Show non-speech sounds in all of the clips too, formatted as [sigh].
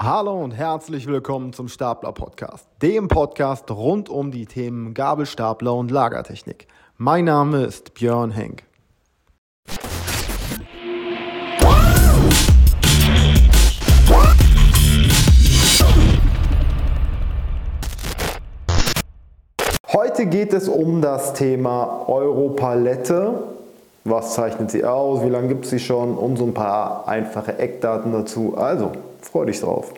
Hallo und herzlich willkommen zum Stapler Podcast, dem Podcast rund um die Themen Gabelstapler und Lagertechnik. Mein Name ist Björn Henk. Heute geht es um das Thema Europalette. Was zeichnet sie aus? Wie lange gibt es sie schon? Und so ein paar einfache Eckdaten dazu. Also, freu dich drauf.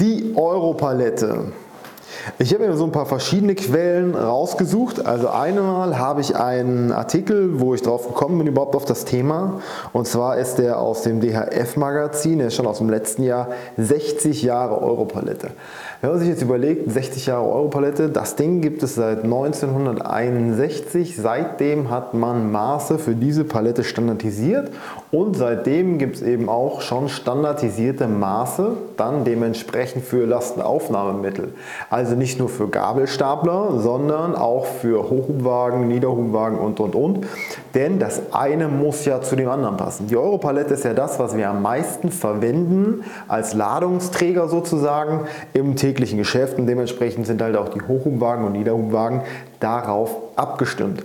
Die Europalette. Ich habe mir so ein paar verschiedene Quellen rausgesucht. Also einmal habe ich einen Artikel, wo ich drauf gekommen bin, überhaupt auf das Thema. Und zwar ist der aus dem DHF-Magazin, der ist schon aus dem letzten Jahr, 60 Jahre Europalette. Wenn man sich jetzt überlegt, 60 Jahre Europalette, das Ding gibt es seit 1961. Seitdem hat man Maße für diese Palette standardisiert und seitdem gibt es eben auch schon standardisierte Maße, dann dementsprechend für Lastenaufnahmemittel. Also nicht nur für Gabelstapler, sondern auch für Hochhubwagen, Niederhubwagen und und und. Denn das eine muss ja zu dem anderen passen. Die Europalette ist ja das, was wir am meisten verwenden als Ladungsträger sozusagen im täglichen Geschäften. Dementsprechend sind halt auch die Hochhubwagen und Niederhubwagen darauf abgestimmt.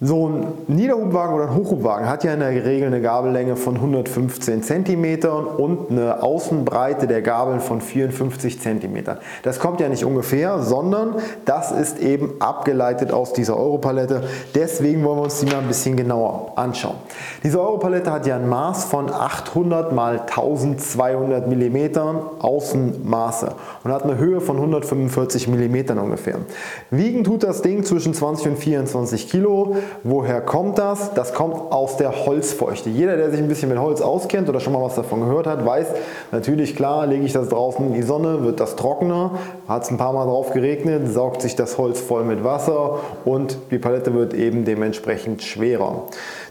So ein Niederhubwagen oder ein Hochhubwagen hat ja in der Regel eine Gabellänge von 115 cm und eine Außenbreite der Gabeln von 54 cm. Das kommt ja nicht ungefähr, sondern das ist eben abgeleitet aus dieser Europalette. Deswegen wollen wir uns die mal ein bisschen genauer anschauen. Diese Europalette hat ja ein Maß von 800 x 1200 mm Außenmaße und hat eine Höhe von 145 mm ungefähr. Wiegen tut das Ding zwischen 20 und 24 Kilo. Woher kommt das? Das kommt aus der Holzfeuchte. Jeder, der sich ein bisschen mit Holz auskennt oder schon mal was davon gehört hat, weiß, natürlich klar, lege ich das draußen in die Sonne, wird das trockener, hat es ein paar Mal drauf geregnet, saugt sich das Holz voll mit Wasser und die Palette wird eben dementsprechend schwerer.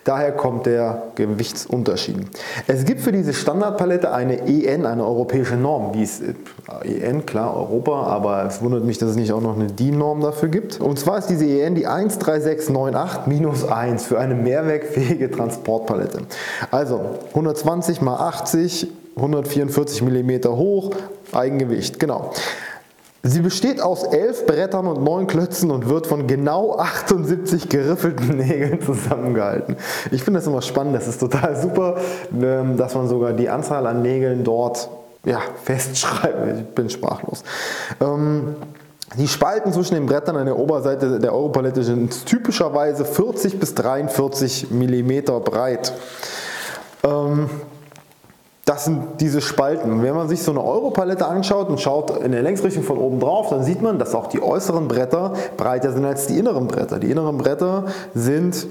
Daher kommt der Gewichtsunterschied. Es gibt für diese Standardpalette eine EN, eine europäische Norm. Die ist äh, EN, klar, Europa, aber es wundert mich, dass es nicht auch noch eine DIN-Norm dafür gibt. Und zwar ist diese EN die 13698-1 für eine mehrwerkfähige Transportpalette. Also 120 x 80, 144 mm hoch, Eigengewicht, genau. Sie besteht aus elf Brettern und neun Klötzen und wird von genau 78 geriffelten [laughs] Nägeln zusammengehalten. Ich finde das immer spannend, das ist total super, ähm, dass man sogar die Anzahl an Nägeln dort ja, festschreibt. Ich bin sprachlos. Ähm, die Spalten zwischen den Brettern an der Oberseite der Europalette sind typischerweise 40 bis 43 mm breit. Ähm, das sind diese Spalten. Wenn man sich so eine Europalette anschaut und schaut in der Längsrichtung von oben drauf, dann sieht man, dass auch die äußeren Bretter breiter sind als die inneren Bretter. Die inneren Bretter sind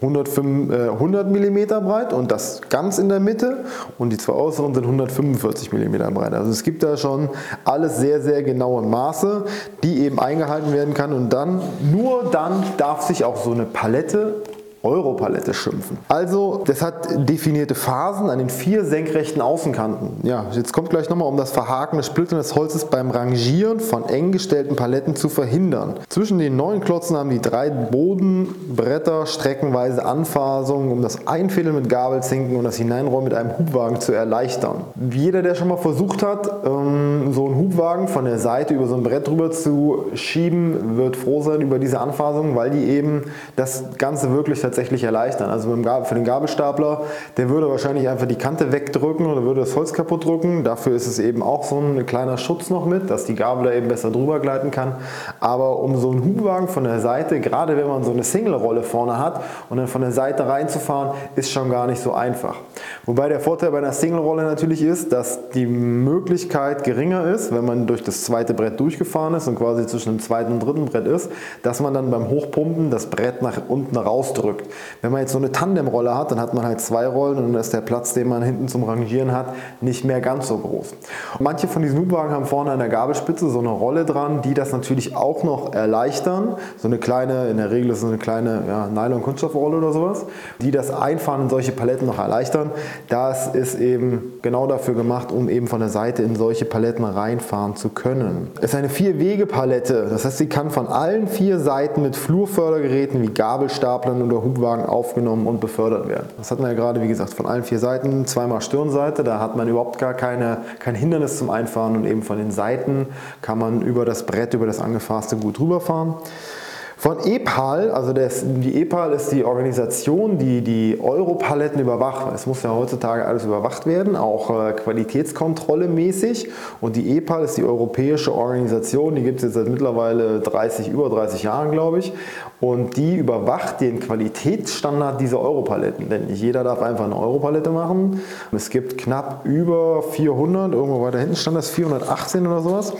105, äh, 100 mm breit und das ganz in der Mitte und die zwei äußeren sind 145 mm breit. Also es gibt da schon alles sehr, sehr genaue Maße, die eben eingehalten werden kann und dann, nur dann darf sich auch so eine Palette Europalette schimpfen. Also, das hat definierte Phasen an den vier senkrechten Außenkanten. Ja, jetzt kommt gleich nochmal, um das Verhaken des Splittern des Holzes beim Rangieren von eng gestellten Paletten zu verhindern. Zwischen den neuen Klotzen haben die drei Bodenbretter streckenweise Anfasungen, um das Einfädeln mit Gabelzinken und das Hineinrollen mit einem Hubwagen zu erleichtern. Jeder, der schon mal versucht hat, ähm, so einen Hubwagen von der Seite über so ein Brett drüber zu schieben, wird froh sein über diese Anfasungen, weil die eben das Ganze wirklich tatsächlich tatsächlich erleichtern. Also für den Gabelstapler, der würde wahrscheinlich einfach die Kante wegdrücken oder würde das Holz kaputt drücken. Dafür ist es eben auch so ein kleiner Schutz noch mit, dass die Gabel da eben besser drüber gleiten kann. Aber um so einen Hubwagen von der Seite, gerade wenn man so eine Single-Rolle vorne hat und dann von der Seite reinzufahren, ist schon gar nicht so einfach. Wobei der Vorteil bei einer Single-Rolle natürlich ist, dass die Möglichkeit geringer ist, wenn man durch das zweite Brett durchgefahren ist und quasi zwischen dem zweiten und dritten Brett ist, dass man dann beim Hochpumpen das Brett nach unten rausdrückt. Wenn man jetzt so eine Tandemrolle hat, dann hat man halt zwei Rollen und dann ist der Platz, den man hinten zum Rangieren hat, nicht mehr ganz so groß. Und manche von diesen Hubwagen haben vorne an der Gabelspitze so eine Rolle dran, die das natürlich auch noch erleichtern. So eine kleine, in der Regel ist es eine kleine ja, Nylon-Kunststoffrolle oder sowas, die das Einfahren in solche Paletten noch erleichtern. Das ist eben genau dafür gemacht, um eben von der Seite in solche Paletten reinfahren zu können. Es ist eine Vier-Wege-Palette, das heißt, sie kann von allen vier Seiten mit Flurfördergeräten wie Gabelstaplern oder Hubwagen aufgenommen und befördert werden. Das hat man ja gerade, wie gesagt, von allen vier Seiten, zweimal Stirnseite, da hat man überhaupt gar keine, kein Hindernis zum Einfahren und eben von den Seiten kann man über das Brett, über das angefasste gut rüberfahren. Von EPAL, also das, die EPAL ist die Organisation, die die Europaletten überwacht. Es muss ja heutzutage alles überwacht werden, auch äh, Qualitätskontrolle mäßig. Und die EPAL ist die europäische Organisation, die gibt es jetzt seit mittlerweile 30, über 30 Jahren, glaube ich. Und die überwacht den Qualitätsstandard dieser Europaletten. Denn nicht jeder darf einfach eine Europalette machen. Es gibt knapp über 400, irgendwo weiter hinten stand das 418 oder sowas.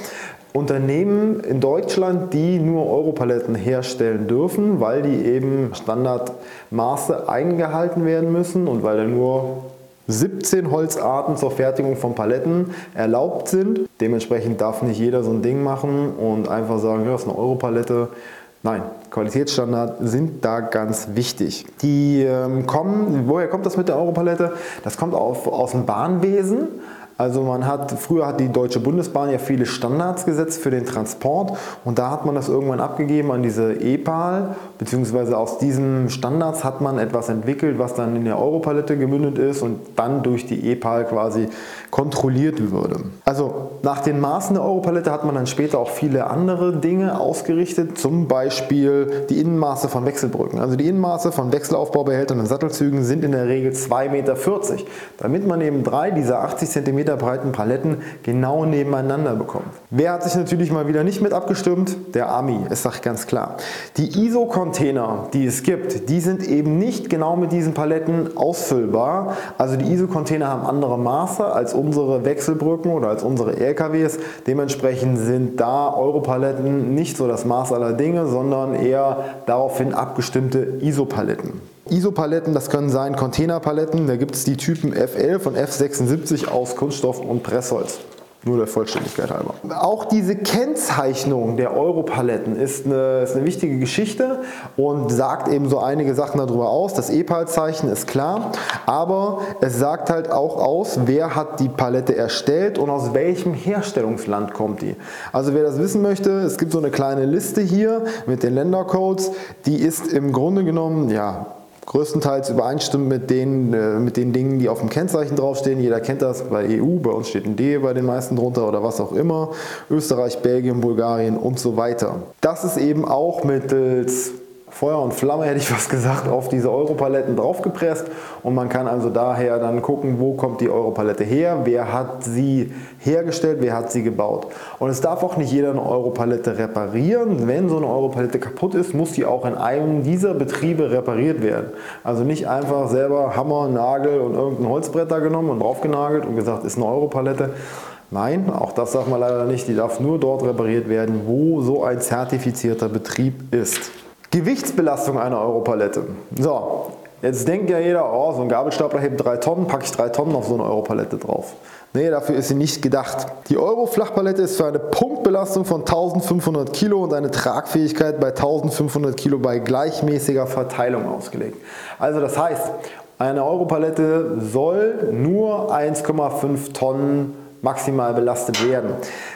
Unternehmen in Deutschland, die nur Europaletten herstellen dürfen, weil die eben Standardmaße eingehalten werden müssen und weil da nur 17 Holzarten zur Fertigung von Paletten erlaubt sind. Dementsprechend darf nicht jeder so ein Ding machen und einfach sagen, ja, das ist eine Europalette. Nein, Qualitätsstandards sind da ganz wichtig. Die ähm, kommen, woher kommt das mit der Europalette? Das kommt auf, aus dem Bahnwesen. Also man hat, früher hat die Deutsche Bundesbahn ja viele Standards gesetzt für den Transport und da hat man das irgendwann abgegeben an diese EPAL, beziehungsweise aus diesen Standards hat man etwas entwickelt, was dann in der Europalette gemündet ist und dann durch die EPAL quasi kontrolliert würde. Also nach den Maßen der Europalette hat man dann später auch viele andere Dinge ausgerichtet, zum Beispiel die Innenmaße von Wechselbrücken. Also die Innenmaße von Wechselaufbaubehältern und Sattelzügen sind in der Regel 2,40 Meter, damit man eben drei dieser 80 cm breiten Paletten genau nebeneinander bekommt. Wer hat sich natürlich mal wieder nicht mit abgestimmt? Der Ami, ist doch ganz klar. Die ISO-Container, die es gibt, die sind eben nicht genau mit diesen Paletten ausfüllbar. Also die ISO-Container haben andere Maße als unsere Wechselbrücken oder als unsere LKWs. Dementsprechend sind da Europaletten nicht so das Maß aller Dinge, sondern eher daraufhin abgestimmte ISO-Paletten. ISO-Paletten, das können sein Containerpaletten, da gibt es die Typen F11 und F76 aus Kunststoff und Pressholz. Nur der Vollständigkeit halber. Auch diese Kennzeichnung der Europaletten ist eine, ist eine wichtige Geschichte und sagt eben so einige Sachen darüber aus. Das EPAL-Zeichen ist klar, aber es sagt halt auch aus, wer hat die Palette erstellt und aus welchem Herstellungsland kommt die. Also wer das wissen möchte, es gibt so eine kleine Liste hier mit den Ländercodes, die ist im Grunde genommen, ja, größtenteils übereinstimmt mit den, äh, mit den Dingen, die auf dem Kennzeichen draufstehen. Jeder kennt das bei EU, bei uns steht ein D bei den meisten drunter oder was auch immer. Österreich, Belgien, Bulgarien und so weiter. Das ist eben auch mittels Feuer und Flamme, hätte ich was gesagt, auf diese Europaletten draufgepresst und man kann also daher dann gucken, wo kommt die Europalette her, wer hat sie hergestellt, wer hat sie gebaut. Und es darf auch nicht jeder eine Europalette reparieren. Wenn so eine Europalette kaputt ist, muss die auch in einem dieser Betriebe repariert werden. Also nicht einfach selber Hammer, Nagel und irgendein Holzbretter genommen und draufgenagelt und gesagt, ist eine Europalette. Nein, auch das darf man leider nicht. Die darf nur dort repariert werden, wo so ein zertifizierter Betrieb ist. Gewichtsbelastung einer Europalette. So, jetzt denkt ja jeder, oh, so ein Gabelstapler hebt 3 Tonnen, packe ich 3 Tonnen auf so eine Europalette drauf. Nee, dafür ist sie nicht gedacht. Die Euro-Flachpalette ist für eine Punktbelastung von 1500 Kilo und eine Tragfähigkeit bei 1500 Kilo bei gleichmäßiger Verteilung ausgelegt. Also das heißt, eine Europalette soll nur 1,5 Tonnen maximal belastet werden.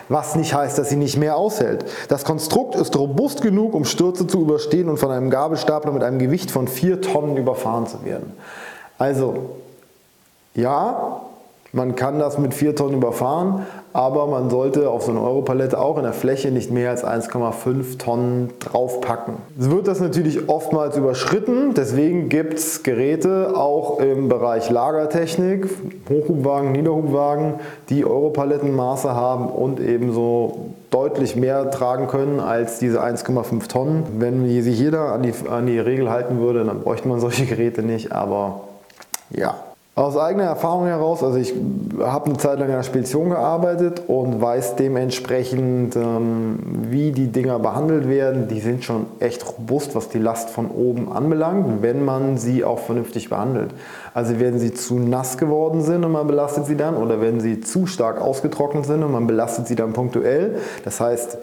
Was nicht heißt, dass sie nicht mehr aushält. Das Konstrukt ist robust genug, um Stürze zu überstehen und von einem Gabelstapler mit einem Gewicht von 4 Tonnen überfahren zu werden. Also, ja, man kann das mit 4 Tonnen überfahren, aber man sollte auf so eine Europalette auch in der Fläche nicht mehr als 1,5 Tonnen draufpacken. Es wird das natürlich oftmals überschritten, deswegen gibt es Geräte auch im Bereich Lagertechnik, Hochhubwagen, Niederhubwagen, die Europalettenmaße haben und ebenso deutlich mehr tragen können als diese 1,5 Tonnen. Wenn sich jeder an die, an die Regel halten würde, dann bräuchte man solche Geräte nicht, aber ja. Aus eigener Erfahrung heraus, also ich habe eine Zeit lang in der Spedition gearbeitet und weiß dementsprechend, ähm, wie die Dinger behandelt werden. Die sind schon echt robust, was die Last von oben anbelangt, wenn man sie auch vernünftig behandelt. Also werden sie zu nass geworden sind und man belastet sie dann oder wenn sie zu stark ausgetrocknet sind und man belastet sie dann punktuell. Das heißt,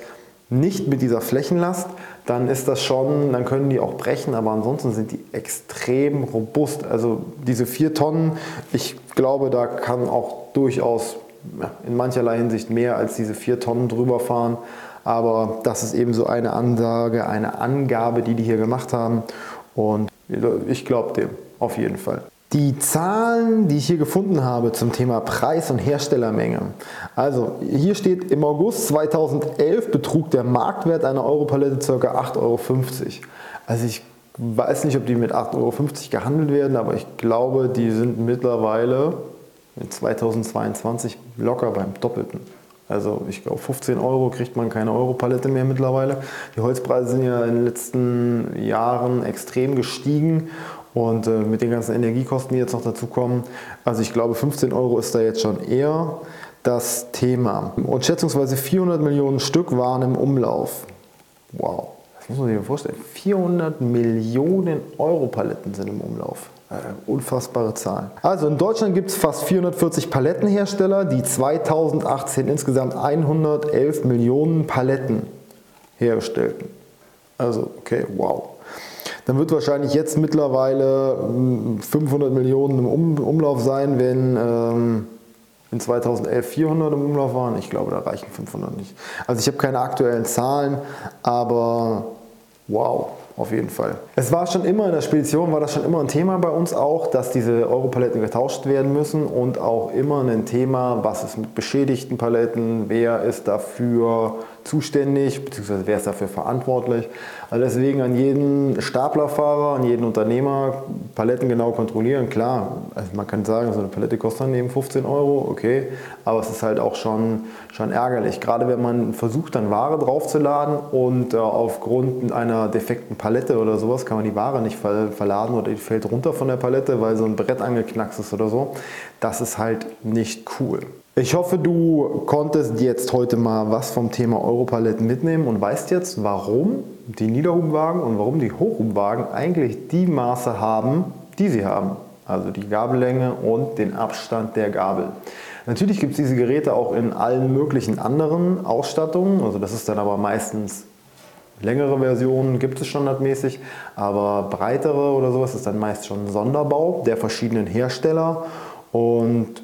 nicht mit dieser Flächenlast, dann ist das schon, dann können die auch brechen, aber ansonsten sind die extrem robust. Also diese vier Tonnen, ich glaube, da kann auch durchaus in mancherlei Hinsicht mehr als diese vier Tonnen drüber fahren. Aber das ist eben so eine Ansage, eine Angabe, die die hier gemacht haben. Und Ich glaube dem, auf jeden Fall. Die Zahlen, die ich hier gefunden habe zum Thema Preis und Herstellermenge. Also hier steht, im August 2011 betrug der Marktwert einer Europalette ca. 8,50 Euro. Also ich weiß nicht, ob die mit 8,50 Euro gehandelt werden, aber ich glaube, die sind mittlerweile in 2022 locker beim Doppelten. Also ich glaube 15 Euro kriegt man keine Europalette mehr mittlerweile. Die Holzpreise sind ja in den letzten Jahren extrem gestiegen und äh, mit den ganzen Energiekosten, die jetzt noch dazu kommen, also ich glaube 15 Euro ist da jetzt schon eher das Thema. Und schätzungsweise 400 Millionen Stück waren im Umlauf. Wow, das muss man sich mal vorstellen. 400 Millionen Europaletten sind im Umlauf. Äh, unfassbare Zahlen. Also in Deutschland gibt es fast 440 Palettenhersteller, die 2018 insgesamt 111 Millionen Paletten herstellten. Also, okay, wow. Dann wird wahrscheinlich jetzt mittlerweile 500 hm, Millionen im um Umlauf sein, wenn ähm, in 2011 400 im Umlauf waren. Ich glaube, da reichen 500 nicht. Also ich habe keine aktuellen Zahlen, aber wow auf jeden Fall. Es war schon immer in der Spedition, war das schon immer ein Thema bei uns auch, dass diese Europaletten getauscht werden müssen und auch immer ein Thema, was ist mit beschädigten Paletten, wer ist dafür zuständig, beziehungsweise wer ist dafür verantwortlich. Also deswegen an jeden Staplerfahrer, an jeden Unternehmer Paletten genau kontrollieren. Klar, also man kann sagen, so eine Palette kostet dann eben 15 Euro, okay, aber es ist halt auch schon, schon ärgerlich. Gerade wenn man versucht, dann Ware draufzuladen und äh, aufgrund einer defekten Palette oder sowas kann man die Ware nicht verladen oder die fällt runter von der Palette, weil so ein Brett angeknackst ist oder so. Das ist halt nicht cool. Ich hoffe, du konntest jetzt heute mal was vom Thema Europaletten mitnehmen und weißt jetzt, warum die Niederhubwagen und warum die Hochhubwagen eigentlich die Maße haben, die sie haben. Also die Gabellänge und den Abstand der Gabel. Natürlich gibt es diese Geräte auch in allen möglichen anderen Ausstattungen. Also das ist dann aber meistens längere Versionen gibt es standardmäßig, aber breitere oder sowas ist dann meist schon ein Sonderbau der verschiedenen Hersteller und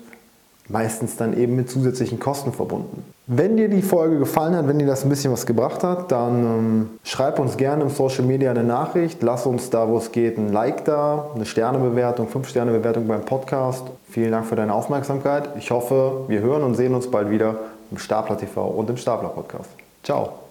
meistens dann eben mit zusätzlichen Kosten verbunden. Wenn dir die Folge gefallen hat, wenn dir das ein bisschen was gebracht hat, dann ähm, schreib uns gerne im Social Media eine Nachricht. Lass uns da, wo es geht, ein Like da, eine Sternebewertung, 5-Sterne-Bewertung beim Podcast. Vielen Dank für deine Aufmerksamkeit. Ich hoffe, wir hören und sehen uns bald wieder im Stapler TV und im Stapler Podcast. Ciao.